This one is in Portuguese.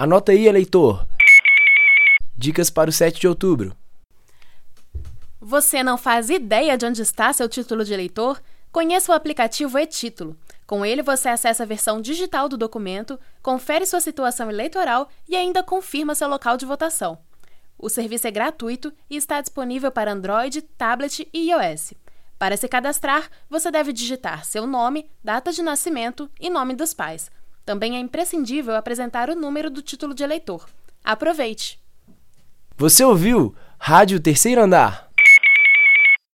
Anota aí, eleitor. Dicas para o 7 de outubro. Você não faz ideia de onde está seu título de eleitor? Conheça o aplicativo e-Título. Com ele, você acessa a versão digital do documento, confere sua situação eleitoral e ainda confirma seu local de votação. O serviço é gratuito e está disponível para Android, tablet e iOS. Para se cadastrar, você deve digitar seu nome, data de nascimento e nome dos pais. Também é imprescindível apresentar o número do título de eleitor. Aproveite! Você ouviu Rádio Terceiro Andar?